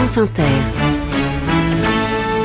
France Inter.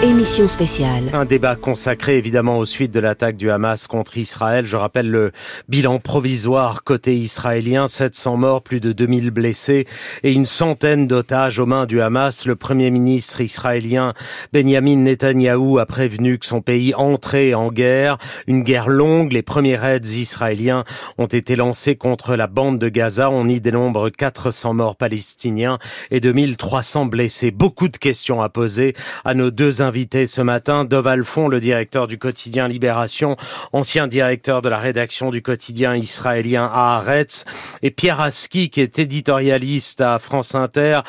Émission spéciale. Un débat consacré évidemment aux suites de l'attaque du Hamas contre Israël. Je rappelle le bilan provisoire côté israélien, 700 morts, plus de 2000 blessés et une centaine d'otages aux mains du Hamas. Le premier ministre israélien Benjamin Netanyahou a prévenu que son pays entrait en guerre, une guerre longue. Les premiers raids israéliens ont été lancés contre la bande de Gaza. On y dénombre 400 morts palestiniens et 2300 blessés. Beaucoup de questions à poser à nos deux invités invité ce matin Dov Alfon, le directeur du quotidien Libération, ancien directeur de la rédaction du quotidien israélien Haaretz, et Pierre Aski, qui est éditorialiste à France Inter,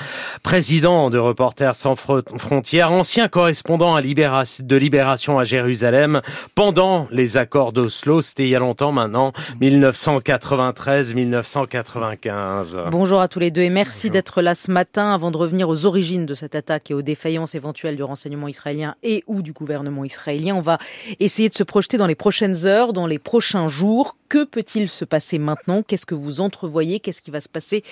président de Reporters sans frontières, ancien correspondant à de Libération à Jérusalem pendant les accords d'Oslo, c'était il y a longtemps maintenant, 1993-1995. Bonjour à tous les deux et merci d'être là ce matin avant de revenir aux origines de cette attaque et aux défaillances éventuelles du renseignement israélien et ou du gouvernement israélien. On va essayer de se projeter dans les prochaines heures, dans les prochains jours. Que peut-il se passer maintenant? Qu'est-ce que vous entrevoyez? Qu'est-ce qui va se passer?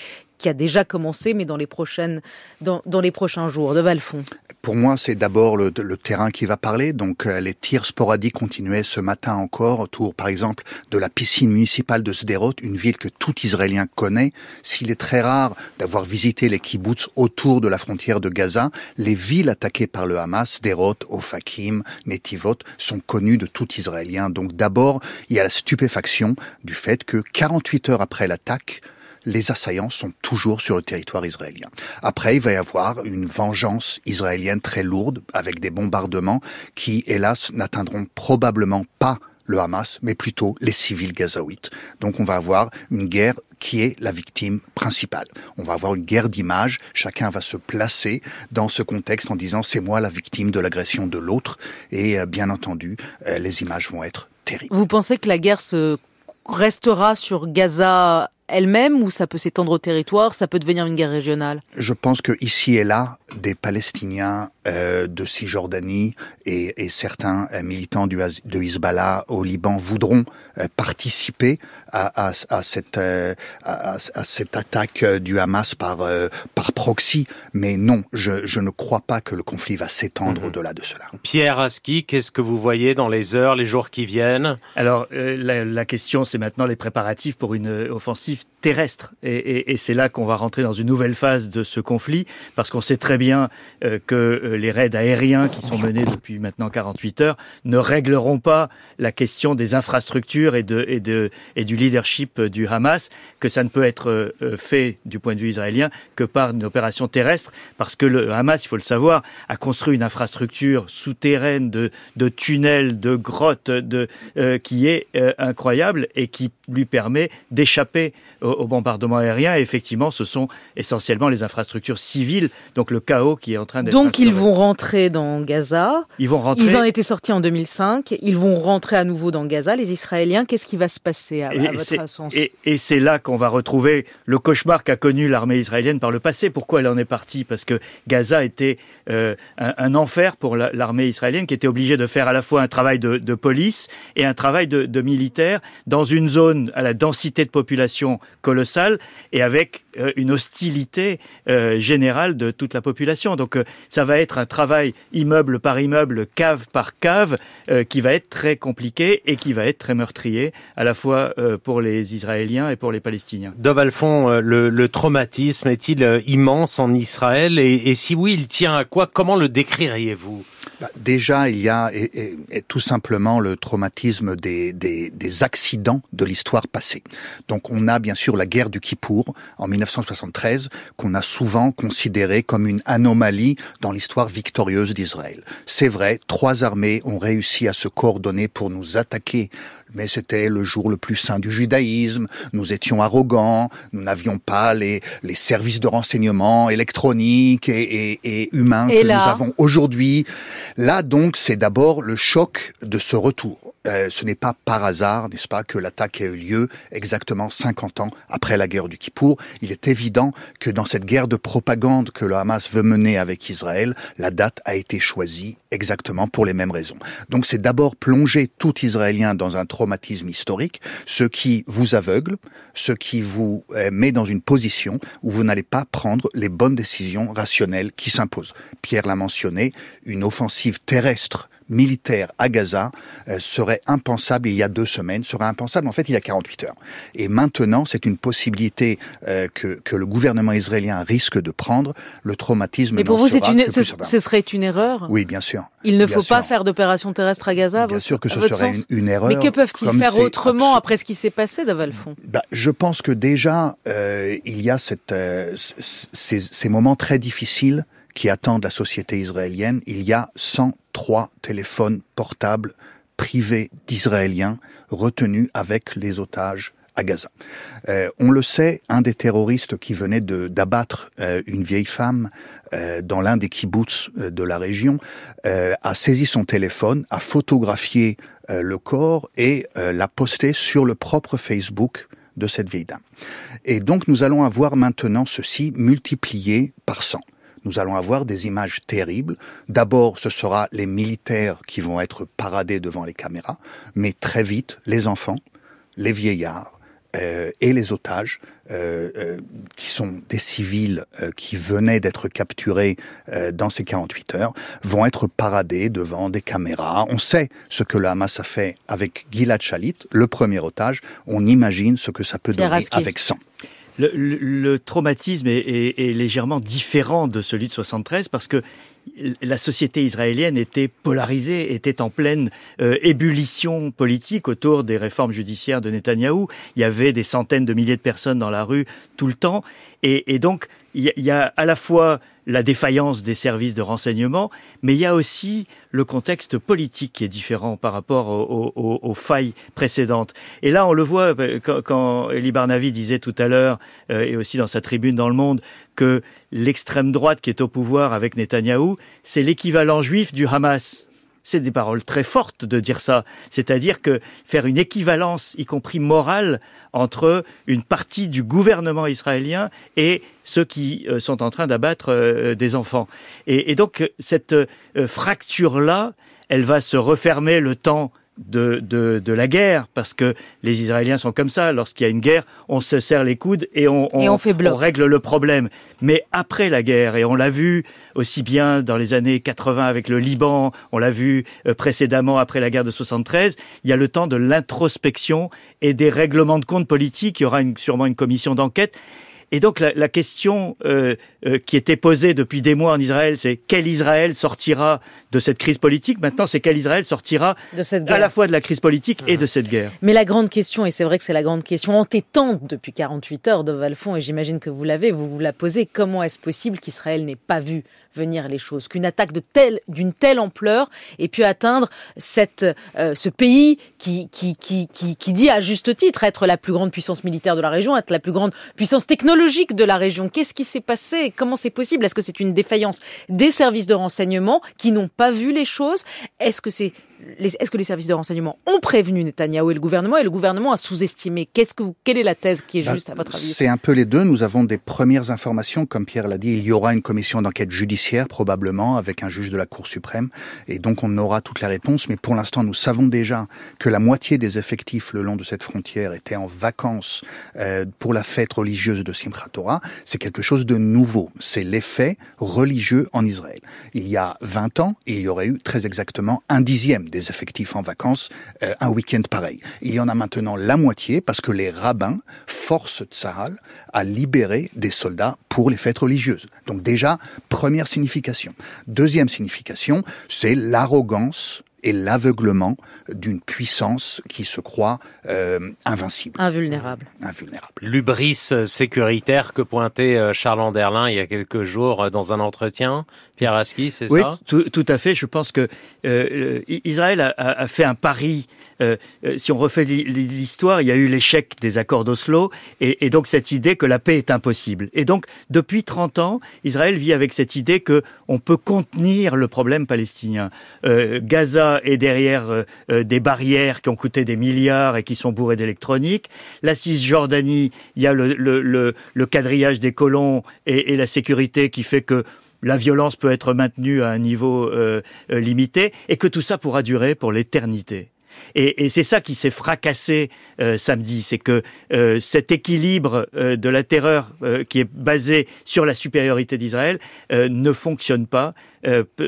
Qui a déjà commencé, mais dans les prochaines, dans, les prochains jours, de Valfond Pour moi, c'est d'abord le, le, terrain qui va parler. Donc, euh, les tirs sporadiques continuaient ce matin encore autour, par exemple, de la piscine municipale de Sderot, une ville que tout Israélien connaît. S'il est très rare d'avoir visité les kibbutz autour de la frontière de Gaza, les villes attaquées par le Hamas, Sderot, Ofakim, Netivot, sont connues de tout Israélien. Donc, d'abord, il y a la stupéfaction du fait que 48 heures après l'attaque, les assaillants sont toujours sur le territoire israélien. Après, il va y avoir une vengeance israélienne très lourde avec des bombardements qui, hélas, n'atteindront probablement pas le Hamas, mais plutôt les civils gazaouites. Donc on va avoir une guerre qui est la victime principale. On va avoir une guerre d'images, chacun va se placer dans ce contexte en disant c'est moi la victime de l'agression de l'autre, et euh, bien entendu, euh, les images vont être terribles. Vous pensez que la guerre se restera sur Gaza elle-même ou ça peut s'étendre au territoire, ça peut devenir une guerre régionale? Je pense que ici et là, des Palestiniens euh, de Cisjordanie et, et certains euh, militants du, de Hezbollah au Liban voudront euh, participer à, à, à cette, euh, à, à, cette attaque du Hamas par, par proxy, mais non, je, je, ne crois pas que le conflit va s'étendre mmh. au-delà de cela. Pierre Aski, qu'est-ce que vous voyez dans les heures, les jours qui viennent? Alors, la, la question, c'est maintenant les préparatifs pour une offensive terrestre. Et, c'est là qu'on va rentrer dans une nouvelle phase de ce conflit, parce qu'on sait très bien euh, que euh, les raids aériens qui sont menés depuis maintenant 48 heures ne régleront pas la question des infrastructures et, de, et, de, et du leadership du Hamas, que ça ne peut être euh, fait du point de vue israélien que par une opération terrestre, parce que le Hamas, il faut le savoir, a construit une infrastructure souterraine de, de tunnels, de grottes, de, qui est incroyable et qui lui permet d'échapper au, au bombardement aérien. Et effectivement, ce sont essentiellement les infrastructures civiles, donc le chaos qui est en train d'être. Donc ils vont rentrer dans Gaza. Ils vont rentrer. Ils en étaient sortis en 2005. Ils vont rentrer à nouveau dans Gaza. Les Israéliens, qu'est-ce qui va se passer à, à votre sens Et, et c'est là qu'on va retrouver le cauchemar qu'a connu l'armée israélienne par le passé. Pourquoi elle en est partie? Parce que Gaza était euh, un, un, enfer pour l'armée israélienne qui était obligée de faire à la fois un travail de, de police et un travail de, de militaire dans une zone à la densité de population colossale et avec euh, une hostilité euh, générale de toute la population. Donc euh, ça va être un travail immeuble par immeuble, cave par cave, qui va être très compliqué et qui va être très meurtrier, à la fois pour les Israéliens et pour les Palestiniens. Dov euh, le, le, traumatisme est-il immense en Israël? Et, et, si oui, il tient à quoi? Comment le décririez-vous? Déjà, il y a et, et, et tout simplement le traumatisme des, des, des accidents de l'histoire passée. Donc on a bien sûr la guerre du Kippour en 1973 qu'on a souvent considéré comme une anomalie dans l'histoire victorieuse d'Israël. C'est vrai, trois armées ont réussi à se coordonner pour nous attaquer mais c'était le jour le plus saint du judaïsme, nous étions arrogants, nous n'avions pas les, les services de renseignement électroniques et, et, et humains et que là... nous avons aujourd'hui. Là, donc, c'est d'abord le choc de ce retour. Euh, ce n'est pas par hasard, n'est-ce pas, que l'attaque a eu lieu exactement 50 ans après la guerre du Kippour. Il est évident que dans cette guerre de propagande que le Hamas veut mener avec Israël, la date a été choisie exactement pour les mêmes raisons. Donc c'est d'abord plonger tout Israélien dans un traumatisme historique, ce qui vous aveugle, ce qui vous euh, met dans une position où vous n'allez pas prendre les bonnes décisions rationnelles qui s'imposent. Pierre l'a mentionné, une offensive terrestre militaire à Gaza euh, serait impensable il y a deux semaines, serait impensable en fait il y a 48 heures. Et maintenant, c'est une possibilité euh, que, que le gouvernement israélien risque de prendre. Le traumatisme. Mais pour vous, une, ce, ce, serait une erreur? Oui, bien sûr. Il ne faut pas faire d'opération terrestre à Gaza Bien sûr que ce serait une, erreur. Mais que peuvent-ils faire autrement après ce qui s'est passé, Davalfond bah, Je pense que déjà, euh, il y a cette, ces, ces moments très difficiles qui attendent la société israélienne. Il y a 103 téléphones portables privés d'Israéliens retenus avec les otages à Gaza. Euh, on le sait, un des terroristes qui venait d'abattre euh, une vieille femme euh, dans l'un des kibbutz euh, de la région euh, a saisi son téléphone, a photographié le corps et l'a posté sur le propre Facebook de cette vieille dame. Et donc nous allons avoir maintenant ceci multiplié par 100 nous allons avoir des images terribles. D'abord, ce sera les militaires qui vont être paradés devant les caméras, mais très vite, les enfants, les vieillards, euh, et les otages, euh, euh, qui sont des civils euh, qui venaient d'être capturés euh, dans ces 48 heures, vont être paradés devant des caméras. On sait ce que le Hamas a fait avec Gilad Shalit, le premier otage. On imagine ce que ça peut donner avec 100 le, le, traumatisme est, est, est, légèrement différent de celui de 73 parce que la société israélienne était polarisée, était en pleine euh, ébullition politique autour des réformes judiciaires de Netanyahou. Il y avait des centaines de milliers de personnes dans la rue tout le temps. Et, et donc, il y, a à la fois la défaillance des services de renseignement, mais il y a aussi le contexte politique qui est différent par rapport aux, failles précédentes. Et là, on le voit euh, quand, quand Eli Barnavi disait tout à l'heure, euh, et aussi dans sa tribune dans Le Monde, que l'extrême droite qui est au pouvoir avec Netanyahou, c'est l'équivalent juif du Hamas c'est des paroles très fortes de dire ça. C'est-à-dire que faire une équivalence, y compris morale, entre une partie du gouvernement israélien et ceux qui euh, sont en train d'abattre euh, des enfants. Et, et donc cette euh, fracture-là, elle va se refermer le temps de, de, de, la guerre, parce que les Israéliens sont comme ça. Lorsqu'il y a une guerre, on se serre les coudes et on, on, et on, fait on règle le problème. Mais après la guerre, et on l'a vu aussi bien dans les années 80 avec le Liban, on l'a vu euh, précédemment après la guerre de 73, il y a le temps de l'introspection et des règlements de compte politiques. Il y aura une, sûrement une commission d'enquête. Et donc la, la question euh, euh, qui était posée depuis des mois en Israël, c'est quel Israël sortira de cette crise politique? Maintenant, c'est quel Israël sortira à la fois de la crise politique et de cette guerre. Mais la grande question, et c'est vrai que c'est la grande question entêtante depuis 48 heures de Valfond, et j'imagine que vous l'avez, vous vous la posez, comment est-ce possible qu'Israël n'ait pas vu venir les choses, qu'une attaque de telle, d'une telle ampleur ait pu atteindre cette, euh, ce pays qui, qui, qui, qui, qui dit à juste titre être la plus grande puissance militaire de la région, être la plus grande puissance technologique de la région. Qu'est-ce qui s'est passé? Comment c'est possible? Est-ce que c'est une défaillance des services de renseignement qui n'ont pas vu les choses? Est-ce que c'est est-ce que les services de renseignement ont prévenu Netanyahou et le gouvernement? Et le gouvernement a sous-estimé Qu'est-ce que vous, Quelle est la thèse qui est bah, juste à votre avis? C'est un peu les deux. Nous avons des premières informations, comme Pierre l'a dit. Il y aura une commission d'enquête judiciaire probablement avec un juge de la Cour suprême et donc on aura toutes les réponses. Mais pour l'instant, nous savons déjà que la moitié des effectifs le long de cette frontière étaient en vacances euh, pour la fête religieuse de Simchat Torah. C'est quelque chose de nouveau. C'est l'effet religieux en Israël. Il y a 20 ans, il y aurait eu très exactement un dixième des effectifs en vacances euh, un week-end pareil. Il y en a maintenant la moitié parce que les rabbins forcent Tsahal à libérer des soldats pour les fêtes religieuses. Donc déjà, première signification. Deuxième signification, c'est l'arrogance et l'aveuglement d'une puissance qui se croit euh, invincible. Invulnérable. Invulnérable. L'ubris sécuritaire que pointait euh, Charles Anderlin il y a quelques jours dans un entretien. Pierre Aski, c'est oui, ça tout, tout à fait. Je pense que euh, Israël a, a, fait un pari euh, euh, si on refait l'histoire, il y a eu l'échec des accords d'Oslo et, et, donc cette idée que la paix est impossible. Et donc depuis 30 ans, Israël vit avec cette idée que on peut contenir le problème palestinien. Euh, Gaza est derrière euh, euh, des barrières qui ont coûté des milliards et qui sont bourrées d'électronique. La Cisjordanie, il y a le, le, le, le quadrillage des colons et, et la sécurité qui fait que la violence peut être maintenue à un niveau euh, euh, limité et que tout ça pourra durer pour l'éternité. Et, c'est ça qui s'est fracassé euh, samedi, c'est que euh, cet équilibre de la terreur qui est basé sur la supériorité d'Israël ne fonctionne pas.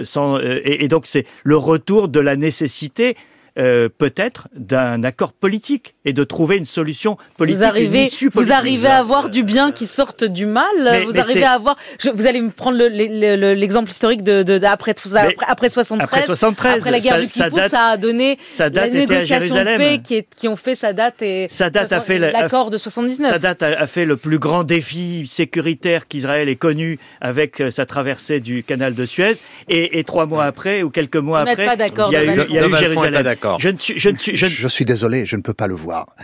Sans, et donc c'est le retour de la nécessité euh, peut-être d'un accord politique et de trouver une solution politique. Vous arrivez, vous arrivez à avoir du bien qui sorte du mal. Mais, vous mais arrivez à avoir. Je, vous allez me prendre l'exemple historique de, de, de après, après, après 73. Après 73. Après la guerre ça, du Kippour, ça, ça, a donné sa date la négociation de paix qui, est, qui ont fait sa date et sa date a fait l'accord de 79. Sa date a, a, fait le plus grand défi sécuritaire qu'Israël ait connu avec euh, sa traversée du canal de Suez. Et, et trois mois après ou quelques mois vous après, pas d'accord. il y a eu, il y a eu Jérusalem. Je ne suis, je ne suis, je... je suis désolé, je ne peux pas le voir.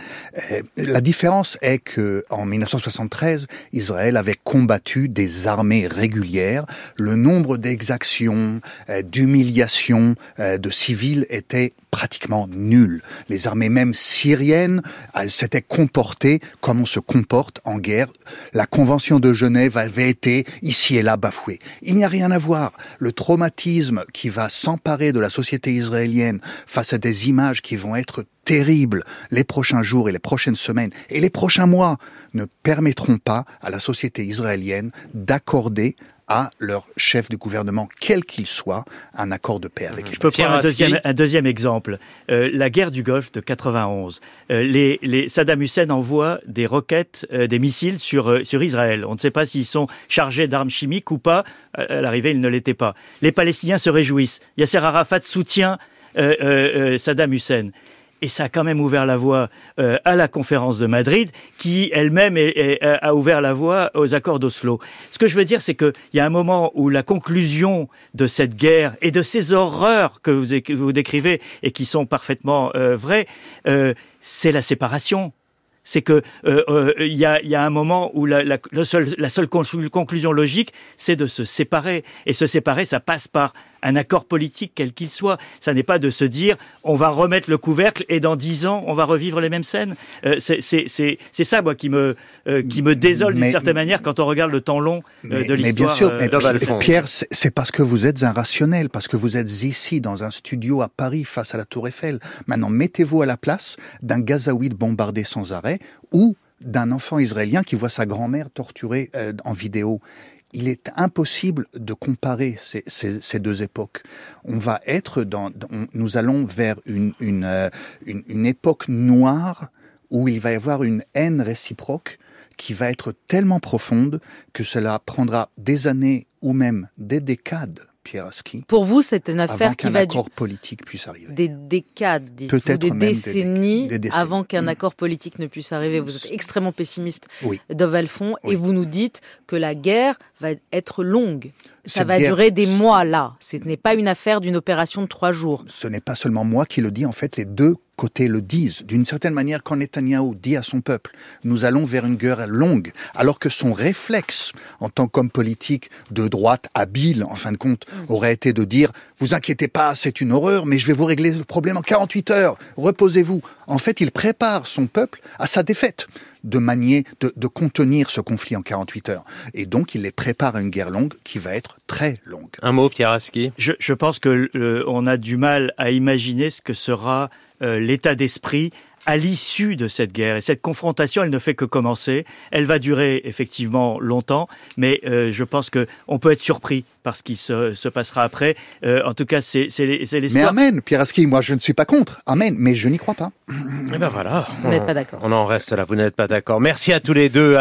Euh, la différence est que en 1973, Israël avait combattu des armées régulières. Le nombre d'exactions, euh, d'humiliations euh, de civils était pratiquement nul. Les armées même syriennes s'étaient comportées comme on se comporte en guerre. La Convention de Genève avait été ici et là bafouée. Il n'y a rien à voir. Le traumatisme qui va s'emparer de la société israélienne face à des images qui vont être terribles les prochains jours et les prochaines semaines et les prochains mois ne permettront pas à la société israélienne d'accorder à leur chef de gouvernement, quel qu'il soit, un accord de paix avec Je peux prendre un deuxième, un deuxième exemple. Euh, la guerre du Golfe de 91. Euh, les, les Saddam Hussein envoie des roquettes, euh, des missiles sur, euh, sur Israël. On ne sait pas s'ils sont chargés d'armes chimiques ou pas. À l'arrivée, ils ne l'étaient pas. Les Palestiniens se réjouissent. Yasser Arafat soutient euh, Saddam Hussein et ça a quand même ouvert la voie euh, à la conférence de Madrid, qui elle-même a ouvert la voie aux accords d'Oslo. Ce que je veux dire, c'est qu'il y a un moment où la conclusion de cette guerre et de ces horreurs que vous, décrivez et qui sont parfaitement euh, vraies, euh, c'est la séparation c'est que il euh, euh, y, a, un moment où la seule conclusion logique, c'est de se séparer. Et se séparer, ça passe par un accord politique quel qu'il soit. Ça n'est pas de se dire on va remettre le couvercle et dans dix ans on va revivre les mêmes scènes. Euh, c'est ça moi qui me euh, qui me désole d'une certaine manière quand on regarde le temps long euh, de l'histoire. Mais bien sûr, mais Pierre, c'est parce que vous êtes un rationnel, parce que vous êtes ici dans un studio à Paris face à la Tour Eiffel. Maintenant, mettez-vous à la place d'un Gazaouide bombardé sans arrêt ou d'un enfant israélien qui voit sa grand-mère torturée euh, en vidéo il est impossible de comparer ces, deux époques. On va être dans, nous allons vers une, une, euh, une, une, époque noire où il va y avoir une haine réciproque qui va être tellement profonde que cela prendra des années ou même des décades Pour vous, c'est une affaire qui va accord politique puisse arriver. Des décades, peut-être des, décennies, des, des décennies avant qu'un mmh. accord politique ne puisse arriver. Vous êtes extrêmement pessimiste, oui. Dovalfond, oui. et vous nous dites que la guerre va être longue. Ça Cette va guerre, durer des mois là. Ce n'est pas une affaire d'une opération de trois jours. Ce n'est pas seulement moi qui le dis. En fait, les deux côtés le disent. D'une certaine manière, quand Netanyahou dit à son peuple, nous allons vers une guerre longue, alors que son réflexe, en tant qu'homme politique de droite habile, en fin de compte, aurait été de dire, vous inquiétez pas, c'est une horreur, mais je vais vous régler le problème en 48 heures, reposez-vous. En fait, il prépare son peuple à sa défaite de manier, de, de, contenir ce conflit en 48 heures. Et donc, il les prépare à une guerre longue qui va être très longue. Un mot, Pierre Aski je, je pense que euh, on a du mal à imaginer ce que sera euh, l'état d'esprit à l'issue de cette guerre. Et cette confrontation, elle ne fait que commencer. Elle va durer effectivement longtemps, mais euh, je pense que on peut être surpris par ce qui se, se passera après. Euh, en tout cas, c'est l'espoir. Mais amen, Pierre Aski, moi je ne suis pas contre. Amen, mais je n'y crois pas. Et ben voilà. Vous n'êtes pas d'accord. On en reste là, vous n'êtes pas d'accord. Merci à tous les deux.